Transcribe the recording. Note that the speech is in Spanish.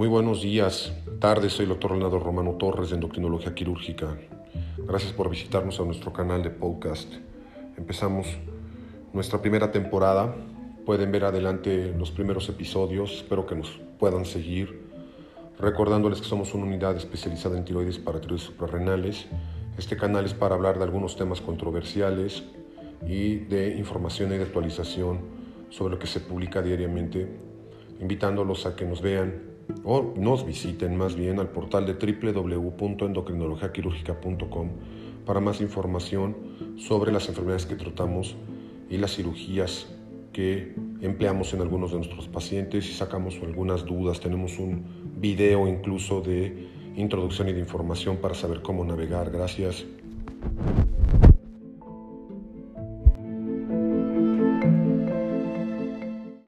Muy buenos días, tardes, soy el doctor Leonardo Romano Torres de Endocrinología Quirúrgica. Gracias por visitarnos a nuestro canal de podcast. Empezamos nuestra primera temporada. Pueden ver adelante los primeros episodios, espero que nos puedan seguir. Recordándoles que somos una unidad especializada en tiroides para tiroides suprarrenales. Este canal es para hablar de algunos temas controversiales y de información y de actualización sobre lo que se publica diariamente, invitándolos a que nos vean o nos visiten más bien al portal de www.endocrinologiaquirúrgica.com para más información sobre las enfermedades que tratamos y las cirugías que empleamos en algunos de nuestros pacientes y sacamos algunas dudas. Tenemos un video incluso de introducción y de información para saber cómo navegar. Gracias.